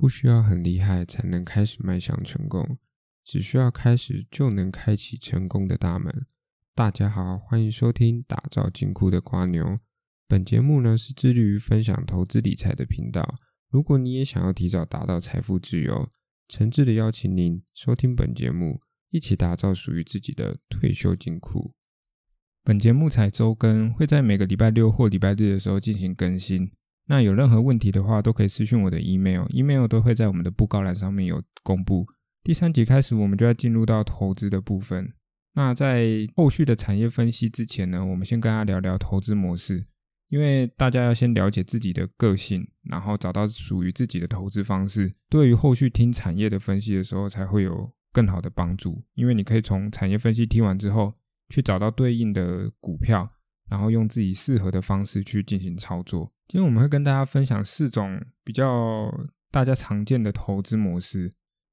不需要很厉害才能开始迈向成功，只需要开始就能开启成功的大门。大家好，欢迎收听打造金库的瓜牛。本节目呢是致力于分享投资理财的频道。如果你也想要提早达到财富自由，诚挚的邀请您收听本节目，一起打造属于自己的退休金库。本节目采周更，会在每个礼拜六或礼拜日的时候进行更新。那有任何问题的话，都可以私讯我的 email，email 都会在我们的布告栏上面有公布。第三集开始，我们就要进入到投资的部分。那在后续的产业分析之前呢，我们先跟大家聊聊投资模式，因为大家要先了解自己的个性，然后找到属于自己的投资方式，对于后续听产业的分析的时候才会有更好的帮助。因为你可以从产业分析听完之后，去找到对应的股票。然后用自己适合的方式去进行操作。今天我们会跟大家分享四种比较大家常见的投资模式。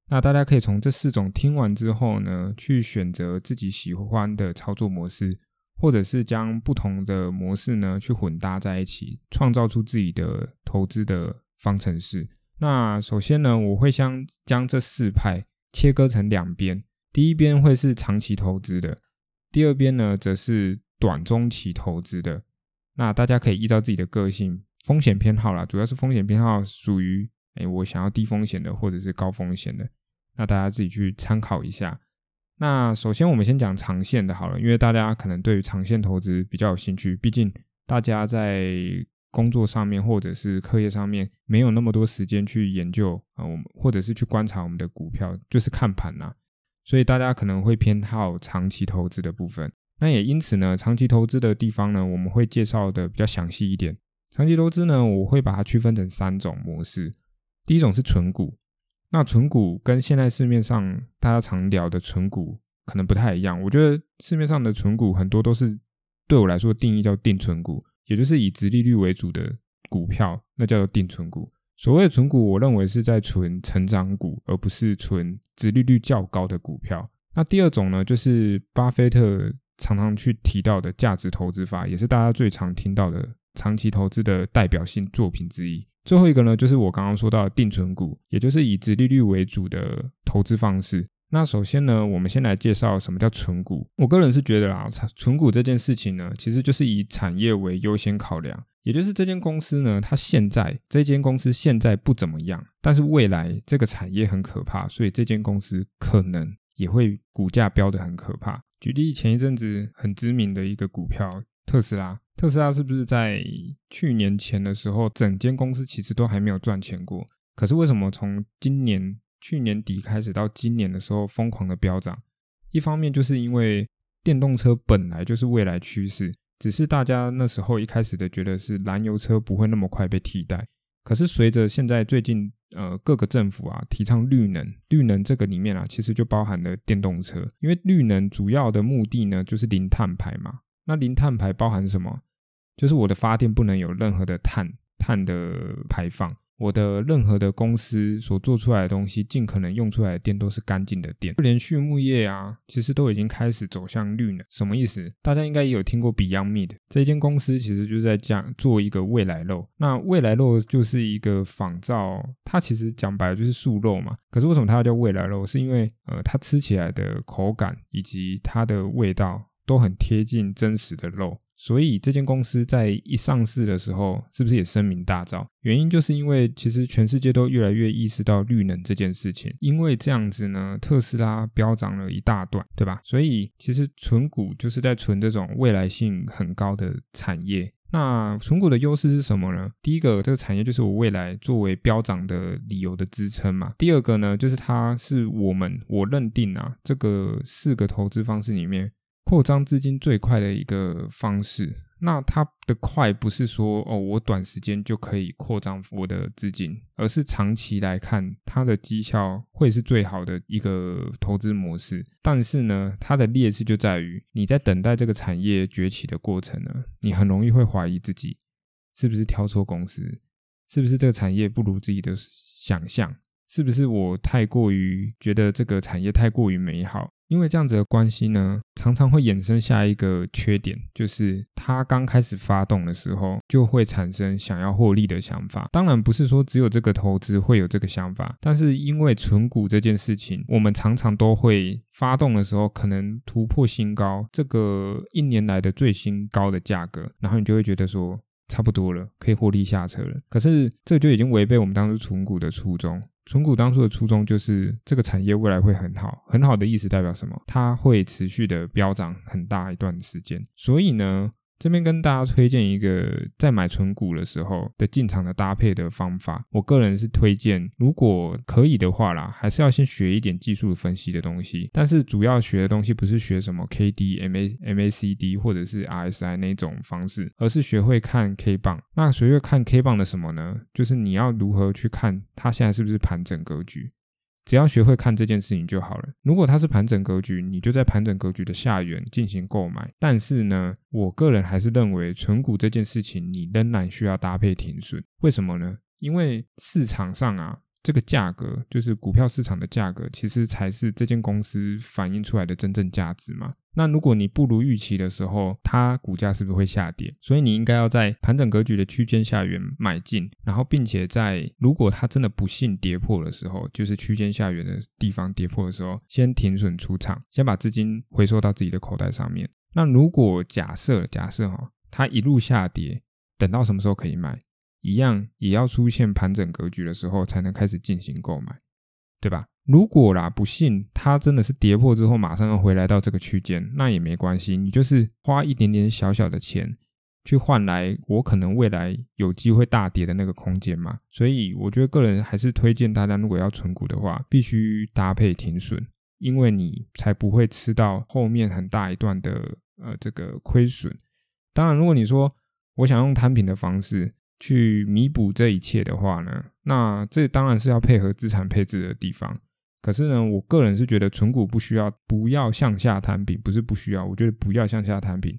那大家可以从这四种听完之后呢，去选择自己喜欢的操作模式，或者是将不同的模式呢去混搭在一起，创造出自己的投资的方程式。那首先呢，我会将将这四派切割成两边，第一边会是长期投资的，第二边呢则是。短中期投资的，那大家可以依照自己的个性、风险偏好啦，主要是风险偏好属于，哎，我想要低风险的，或者是高风险的，那大家自己去参考一下。那首先我们先讲长线的好了，因为大家可能对于长线投资比较有兴趣，毕竟大家在工作上面或者是课业上面没有那么多时间去研究啊，我们或者是去观察我们的股票，就是看盘呐，所以大家可能会偏好长期投资的部分。那也因此呢，长期投资的地方呢，我们会介绍的比较详细一点。长期投资呢，我会把它区分成三种模式。第一种是纯股，那纯股跟现在市面上大家常聊的纯股可能不太一样。我觉得市面上的纯股很多都是对我来说定义叫定存股，也就是以直利率为主的股票，那叫做定存股。所谓的纯股，我认为是在存成长股，而不是存直利率较高的股票。那第二种呢，就是巴菲特。常常去提到的价值投资法，也是大家最常听到的长期投资的代表性作品之一。最后一个呢，就是我刚刚说到的定存股，也就是以直利率为主的投资方式。那首先呢，我们先来介绍什么叫存股。我个人是觉得啦，存股这件事情呢，其实就是以产业为优先考量，也就是这间公司呢，它现在这间公司现在不怎么样，但是未来这个产业很可怕，所以这间公司可能也会股价飙得很可怕。举例，前一阵子很知名的一个股票特斯拉，特斯拉是不是在去年前的时候，整间公司其实都还没有赚钱过？可是为什么从今年去年底开始到今年的时候疯狂的飙涨？一方面就是因为电动车本来就是未来趋势，只是大家那时候一开始的觉得是燃油车不会那么快被替代。可是随着现在最近呃各个政府啊提倡绿能，绿能这个里面啊其实就包含了电动车，因为绿能主要的目的呢就是零碳排嘛。那零碳排包含什么？就是我的发电不能有任何的碳碳的排放。我的任何的公司所做出来的东西，尽可能用出来的电都是干净的电。连畜牧业啊，其实都已经开始走向绿能。什么意思？大家应该也有听过 Beyond Meat 这间公司，其实就是在讲做一个未来肉。那未来肉就是一个仿造，它其实讲白了就是素肉嘛。可是为什么它要叫未来肉？是因为呃，它吃起来的口感以及它的味道。都很贴近真实的肉，所以这间公司在一上市的时候，是不是也声名大噪？原因就是因为其实全世界都越来越意识到绿能这件事情，因为这样子呢，特斯拉飙涨了一大段，对吧？所以其实存股就是在存这种未来性很高的产业。那存股的优势是什么呢？第一个，这个产业就是我未来作为飙涨的理由的支撑嘛。第二个呢，就是它是我们我认定啊，这个四个投资方式里面。扩张资金最快的一个方式，那它的快不是说哦，我短时间就可以扩张我的资金，而是长期来看，它的绩效会是最好的一个投资模式。但是呢，它的劣势就在于你在等待这个产业崛起的过程呢，你很容易会怀疑自己是不是挑错公司，是不是这个产业不如自己的想象，是不是我太过于觉得这个产业太过于美好。因为这样子的关系呢，常常会衍生下一个缺点，就是它刚开始发动的时候，就会产生想要获利的想法。当然不是说只有这个投资会有这个想法，但是因为存股这件事情，我们常常都会发动的时候可能突破新高，这个一年来的最新高的价格，然后你就会觉得说差不多了，可以获利下车了。可是这就已经违背我们当初存股的初衷。纯股当初的初衷就是这个产业未来会很好，很好的意思代表什么？它会持续的飙涨很大一段时间。所以呢，这边跟大家推荐一个在买存股的时候的进场的搭配的方法。我个人是推荐，如果可以的话啦，还是要先学一点技术分析的东西。但是主要学的东西不是学什么 K D M A M A C D 或者是 R S I 那种方式，而是学会看 K 棒。那学会看 K 棒的什么呢？就是你要如何去看它现在是不是盘整格局。只要学会看这件事情就好了。如果它是盘整格局，你就在盘整格局的下缘进行购买。但是呢，我个人还是认为存股这件事情，你仍然需要搭配停损。为什么呢？因为市场上啊。这个价格就是股票市场的价格，其实才是这间公司反映出来的真正价值嘛。那如果你不如预期的时候，它股价是不是会下跌？所以你应该要在盘整格局的区间下缘买进，然后并且在如果它真的不幸跌破的时候，就是区间下缘的地方跌破的时候，先停损出场，先把资金回收到自己的口袋上面。那如果假设假设哈，它一路下跌，等到什么时候可以卖？一样也要出现盘整格局的时候，才能开始进行购买，对吧？如果啦，不信它真的是跌破之后，马上要回来到这个区间，那也没关系，你就是花一点点小小的钱，去换来我可能未来有机会大跌的那个空间嘛。所以我觉得个人还是推荐大家，如果要存股的话，必须搭配停损，因为你才不会吃到后面很大一段的呃这个亏损。当然，如果你说我想用摊平的方式。去弥补这一切的话呢，那这当然是要配合资产配置的地方。可是呢，我个人是觉得存股不需要，不要向下摊平，不是不需要，我觉得不要向下摊平，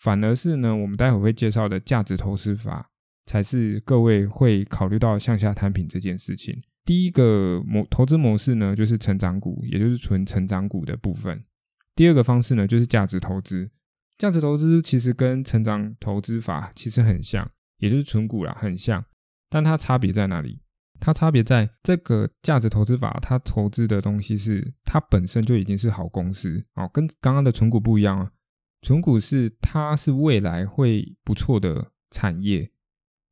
反而是呢，我们待会会介绍的价值投资法，才是各位会考虑到向下摊平这件事情。第一个模投资模式呢，就是成长股，也就是纯成长股的部分。第二个方式呢，就是价值投资。价值投资其实跟成长投资法其实很像。也就是纯股啦，很像，但它差别在哪里？它差别在这个价值投资法，它投资的东西是它本身就已经是好公司哦，跟刚刚的纯股不一样啊。纯股是它是未来会不错的产业，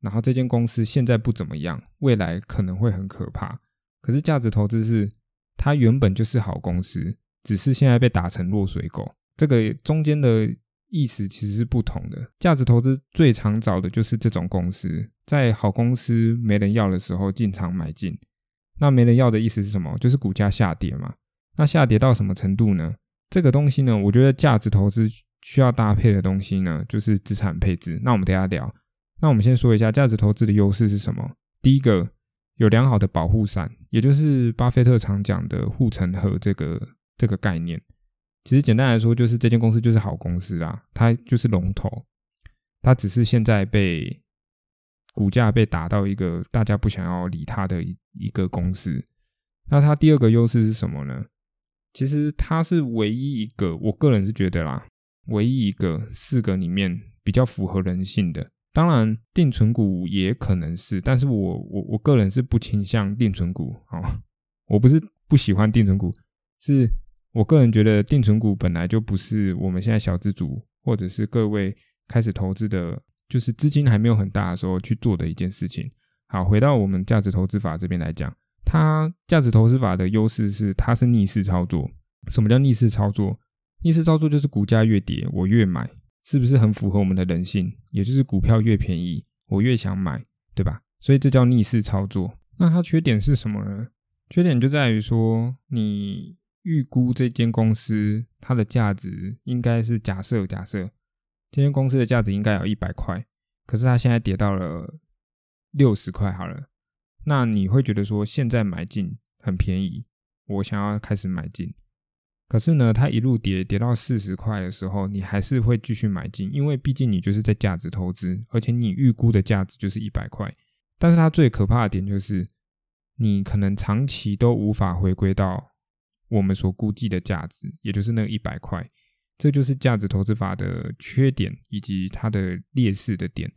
然后这间公司现在不怎么样，未来可能会很可怕。可是价值投资是它原本就是好公司，只是现在被打成落水狗，这个中间的。意思其实是不同的。价值投资最常找的就是这种公司，在好公司没人要的时候进场买进。那没人要的意思是什么？就是股价下跌嘛。那下跌到什么程度呢？这个东西呢，我觉得价值投资需要搭配的东西呢，就是资产配置。那我们等下聊。那我们先说一下价值投资的优势是什么？第一个，有良好的保护伞，也就是巴菲特常讲的护城河这个这个概念。其实简单来说，就是这间公司就是好公司啦，它就是龙头，它只是现在被股价被打到一个大家不想要理它的一一个公司。那它第二个优势是什么呢？其实它是唯一一个，我个人是觉得啦，唯一一个四个里面比较符合人性的。当然，定存股也可能是，但是我我我个人是不倾向定存股啊，我不是不喜欢定存股，是。我个人觉得定存股本来就不是我们现在小资主或者是各位开始投资的，就是资金还没有很大的时候去做的一件事情。好，回到我们价值投资法这边来讲，它价值投资法的优势是它是逆势操作。什么叫逆势操作？逆势操作就是股价越跌我越买，是不是很符合我们的人性？也就是股票越便宜我越想买，对吧？所以这叫逆势操作。那它缺点是什么呢？缺点就在于说你。预估这间公司它的价值应该是假设假设，这间公司的价值应该有一百块，可是它现在跌到了六十块好了，那你会觉得说现在买进很便宜，我想要开始买进，可是呢，它一路跌跌到四十块的时候，你还是会继续买进，因为毕竟你就是在价值投资，而且你预估的价值就是一百块，但是它最可怕的点就是你可能长期都无法回归到。我们所估计的价值，也就是那一百块。这就是价值投资法的缺点以及它的劣势的点。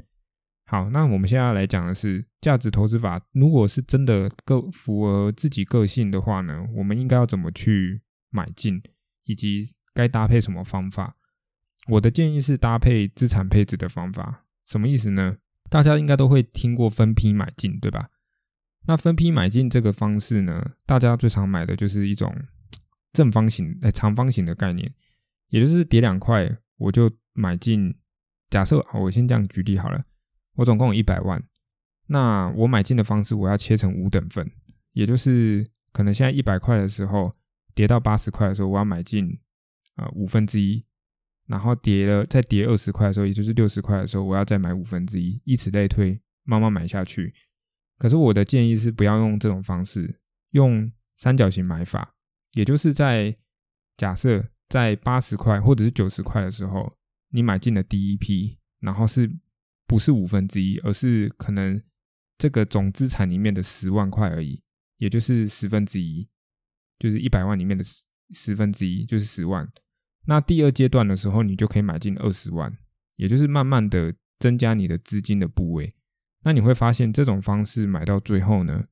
好，那我们现在来讲的是价值投资法，如果是真的个符合自己个性的话呢，我们应该要怎么去买进，以及该搭配什么方法？我的建议是搭配资产配置的方法。什么意思呢？大家应该都会听过分批买进，对吧？那分批买进这个方式呢，大家最常买的就是一种正方形、哎长方形的概念。也就是叠两块，我就买进。假设我先这样举例好了，我总共有一百万，那我买进的方式我要切成五等份，也就是可能现在一百块的时候，跌到八十块的时候，我要买进啊五分之一，然后跌了再跌二十块的时候，也就是六十块的时候，我要再买五分之一，以此类推，慢慢买下去。可是我的建议是不要用这种方式，用三角形买法，也就是在假设。在八十块或者是九十块的时候，你买进了第一批，然后是不是五分之一，而是可能这个总资产里面的十万块而已，也就是十分之一，就是一百万里面的十十分之一，就是十万。那第二阶段的时候，你就可以买进二十万，也就是慢慢的增加你的资金的部位。那你会发现，这种方式买到最后呢，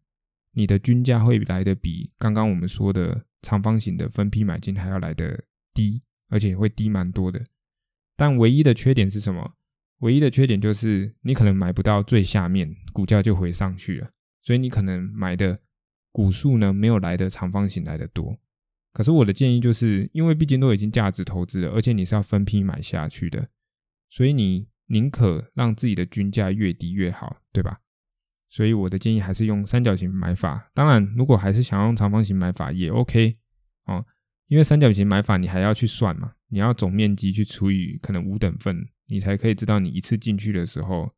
你的均价会来的比刚刚我们说的长方形的分批买进还要来的。低，而且会低蛮多的，但唯一的缺点是什么？唯一的缺点就是你可能买不到最下面，股价就回上去了，所以你可能买的股数呢，没有来的长方形来的多。可是我的建议就是，因为毕竟都已经价值投资了，而且你是要分批买下去的，所以你宁可让自己的均价越低越好，对吧？所以我的建议还是用三角形买法。当然，如果还是想用长方形买法也 OK 哦。因为三角形买法，你还要去算嘛？你要总面积去除以可能五等份，你才可以知道你一次进去的时候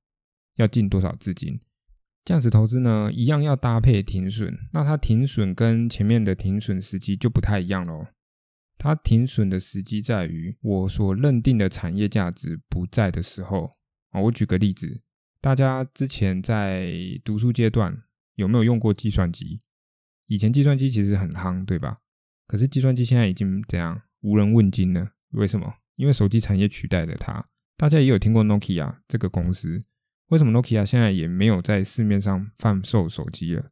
要进多少资金。价值投资呢，一样要搭配停损。那它停损跟前面的停损时机就不太一样喽。它停损的时机在于我所认定的产业价值不在的时候啊。我举个例子，大家之前在读书阶段有没有用过计算机？以前计算机其实很夯，对吧？可是计算机现在已经怎样无人问津了？为什么？因为手机产业取代了它。大家也有听过 Nokia 这个公司，为什么 Nokia 现在也没有在市面上贩售手机了？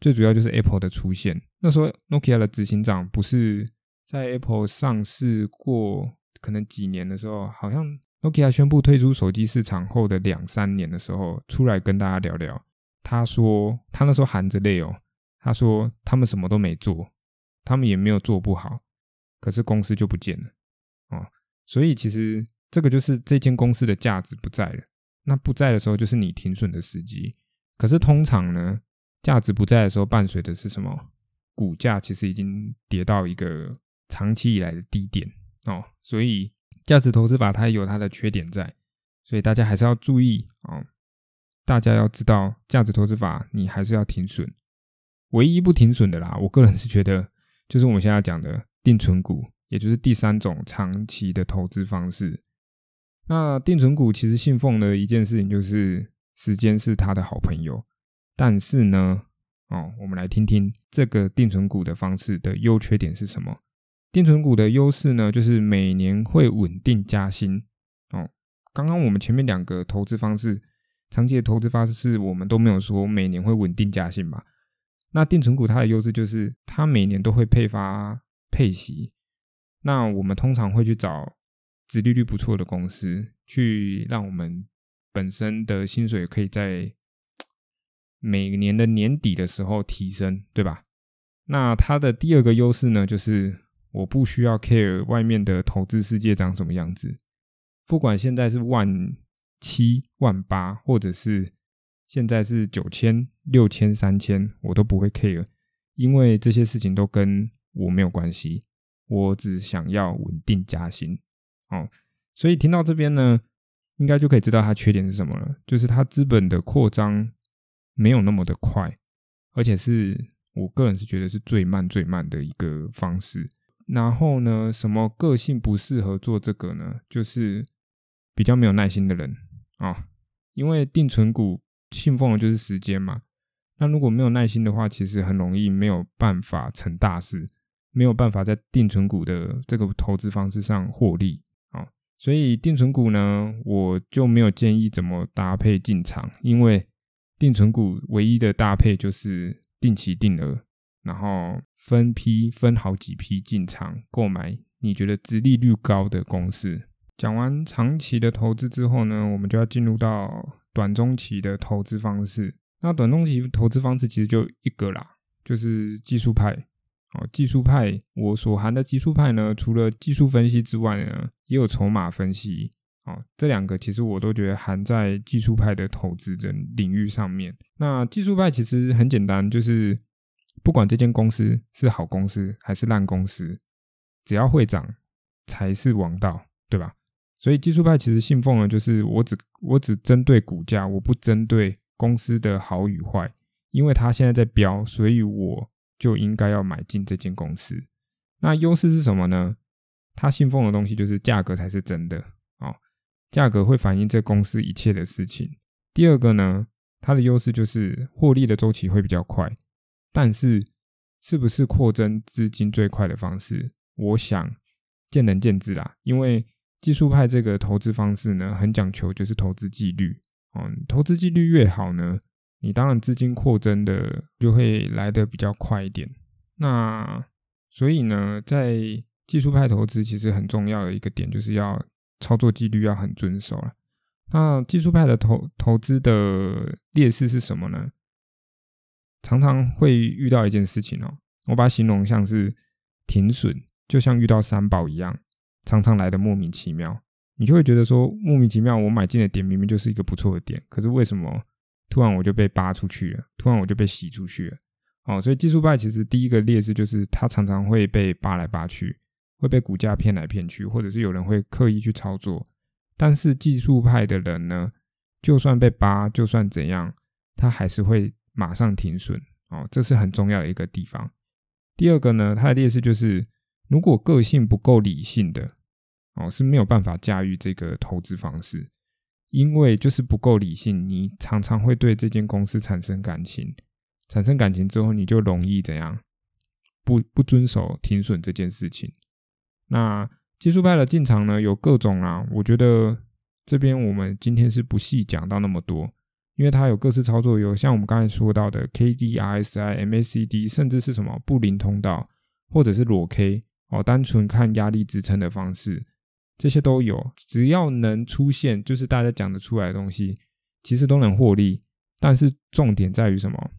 最主要就是 Apple 的出现。那时候 Nokia 的执行长不是在 Apple 上市过可能几年的时候，好像 Nokia 宣布退出手机市场后的两三年的时候，出来跟大家聊聊。他说他那时候含着泪哦，他说他们什么都没做。他们也没有做不好，可是公司就不见了哦。所以其实这个就是这间公司的价值不在了。那不在的时候，就是你停损的时机。可是通常呢，价值不在的时候，伴随的是什么？股价其实已经跌到一个长期以来的低点哦。所以价值投资法它也有它的缺点在，所以大家还是要注意哦。大家要知道，价值投资法你还是要停损。唯一不停损的啦，我个人是觉得。就是我们现在讲的定存股，也就是第三种长期的投资方式。那定存股其实信奉的一件事情就是时间是他的好朋友。但是呢，哦，我们来听听这个定存股的方式的优缺点是什么？定存股的优势呢，就是每年会稳定加薪。哦，刚刚我们前面两个投资方式，长期的投资方式，是我们都没有说每年会稳定加薪吧？那定存股它的优势就是它每年都会配发配息，那我们通常会去找殖利率不错的公司，去让我们本身的薪水可以在每年的年底的时候提升，对吧？那它的第二个优势呢，就是我不需要 care 外面的投资世界长什么样子，不管现在是万七万八，或者是。现在是九千、六千、三千，我都不会 care，因为这些事情都跟我没有关系。我只想要稳定加薪哦。所以听到这边呢，应该就可以知道它缺点是什么了，就是它资本的扩张没有那么的快，而且是我个人是觉得是最慢、最慢的一个方式。然后呢，什么个性不适合做这个呢？就是比较没有耐心的人啊，因为定存股。信奉的就是时间嘛。那如果没有耐心的话，其实很容易没有办法成大事。没有办法在定存股的这个投资方式上获利啊。所以定存股呢，我就没有建议怎么搭配进场，因为定存股唯一的搭配就是定期定额，然后分批分好几批进场购买你觉得殖利率高的公司。讲完长期的投资之后呢，我们就要进入到短中期的投资方式。那短中期投资方式其实就一个啦，就是技术派。哦，技术派，我所含的技术派呢，除了技术分析之外呢，也有筹码分析。哦，这两个其实我都觉得含在技术派的投资的领域上面。那技术派其实很简单，就是不管这间公司是好公司还是烂公司，只要会涨才是王道，对吧？所以技术派其实信奉的就是我只我只针对股价，我不针对公司的好与坏，因为它现在在飙，所以我就应该要买进这间公司。那优势是什么呢？他信奉的东西就是价格才是真的哦，价格会反映这公司一切的事情。第二个呢，它的优势就是获利的周期会比较快，但是是不是扩增资金最快的方式，我想见仁见智啦，因为。技术派这个投资方式呢，很讲求就是投资纪律嗯，投资纪律越好呢，你当然资金扩增的就会来得比较快一点。那所以呢，在技术派投资其实很重要的一个点，就是要操作纪律要很遵守了。那技术派的投投资的劣势是什么呢？常常会遇到一件事情哦，我把它形容像是停损，就像遇到三宝一样。常常来的莫名其妙，你就会觉得说莫名其妙，我买进的点明明就是一个不错的点，可是为什么突然我就被扒出去了？突然我就被洗出去了？哦，所以技术派其实第一个劣势就是它常常会被扒来扒去，会被股价骗来骗去，或者是有人会刻意去操作。但是技术派的人呢，就算被扒，就算怎样，他还是会马上停损。哦，这是很重要的一个地方。第二个呢，它的劣势就是。如果个性不够理性的哦，是没有办法驾驭这个投资方式，因为就是不够理性，你常常会对这间公司产生感情，产生感情之后，你就容易怎样不不遵守停损这件事情。那技术派的进场呢，有各种啊，我觉得这边我们今天是不细讲到那么多，因为它有各式操作，有像我们刚才说到的 K D R S I M A C D，甚至是什么布林通道，或者是裸 K。哦，单纯看压力支撑的方式，这些都有，只要能出现，就是大家讲得出来的东西，其实都能获利。但是重点在于什么？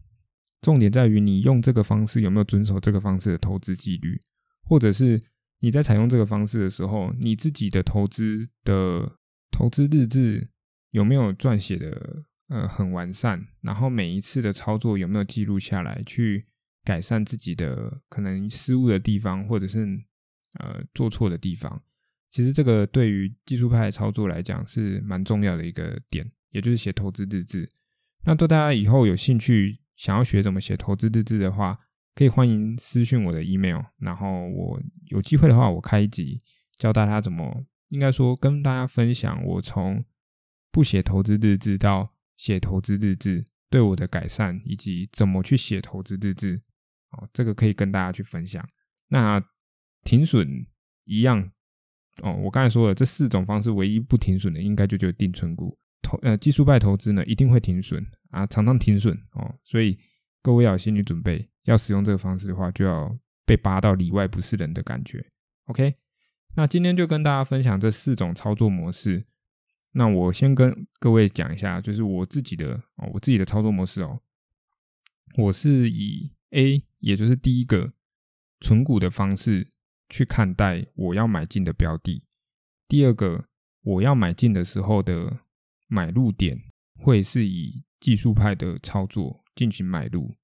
重点在于你用这个方式有没有遵守这个方式的投资纪律，或者是你在采用这个方式的时候，你自己的投资的投资日志有没有撰写的呃很完善？然后每一次的操作有没有记录下来去？改善自己的可能失误的地方，或者是呃做错的地方，其实这个对于技术派操作来讲是蛮重要的一个点，也就是写投资日志。那对大家以后有兴趣想要学怎么写投资日志的话，可以欢迎私信我的 email，然后我有机会的话，我开一集教大家怎么，应该说跟大家分享我从不写投资日志到写投资日志对我的改善，以及怎么去写投资日志。哦，这个可以跟大家去分享。那停损一样哦，我刚才说了这四种方式，唯一不停损的，应该就就是定存股投呃技术派投资呢，一定会停损啊，常常停损哦。所以各位要有心理准备，要使用这个方式的话，就要被扒到里外不是人的感觉。OK，那今天就跟大家分享这四种操作模式。那我先跟各位讲一下，就是我自己的哦，我自己的操作模式哦，我是以 A。也就是第一个存股的方式去看待我要买进的标的。第二个，我要买进的时候的买入点会是以技术派的操作进行买入。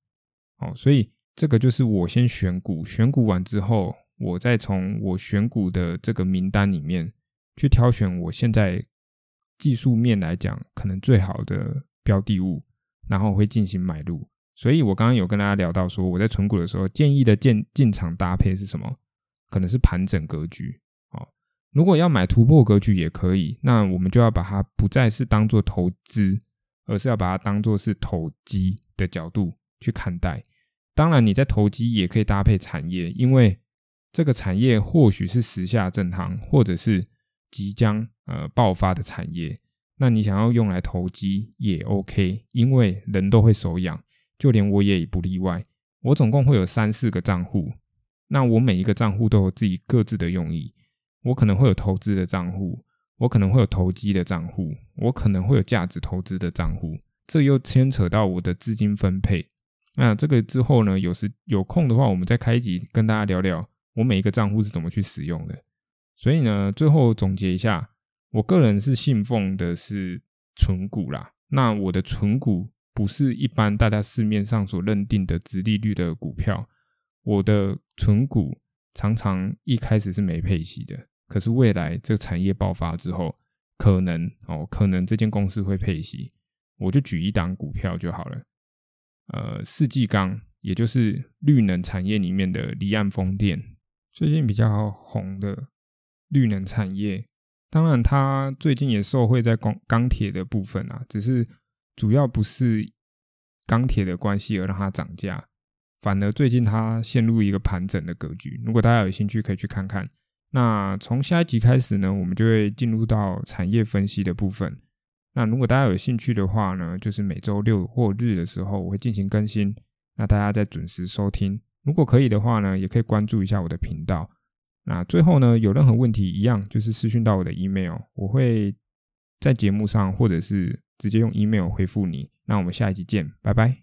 哦，所以这个就是我先选股，选股完之后，我再从我选股的这个名单里面去挑选我现在技术面来讲可能最好的标的物，然后会进行买入。所以我刚刚有跟大家聊到说，我在存股的时候建议的进进场搭配是什么？可能是盘整格局哦。如果要买突破格局也可以，那我们就要把它不再是当做投资，而是要把它当做是投机的角度去看待。当然，你在投机也可以搭配产业，因为这个产业或许是时下正行，或者是即将呃爆发的产业。那你想要用来投机也 OK，因为人都会手痒，就连我也不例外。我总共会有三四个账户，那我每一个账户都有自己各自的用意。我可能会有投资的账户，我可能会有投机的账户，我可能会有价值投资的账户。这又牵扯到我的资金分配。那这个之后呢，有时有空的话，我们再开一集跟大家聊聊我每一个账户是怎么去使用的。所以呢，最后总结一下。我个人是信奉的是纯股啦，那我的纯股不是一般大家市面上所认定的直利率的股票，我的纯股常常一开始是没配息的，可是未来这个产业爆发之后，可能哦，可能这间公司会配息，我就举一档股票就好了，呃，世纪钢，也就是绿能产业里面的离岸风电，最近比较红的绿能产业。当然，它最近也受惠在钢钢铁的部分啊，只是主要不是钢铁的关系而让它涨价，反而最近它陷入一个盘整的格局。如果大家有兴趣，可以去看看。那从下一集开始呢，我们就会进入到产业分析的部分。那如果大家有兴趣的话呢，就是每周六或日的时候我会进行更新，那大家再准时收听。如果可以的话呢，也可以关注一下我的频道。那最后呢，有任何问题一样就是私讯到我的 email，我会在节目上或者是直接用 email 回复你。那我们下一集见，拜拜。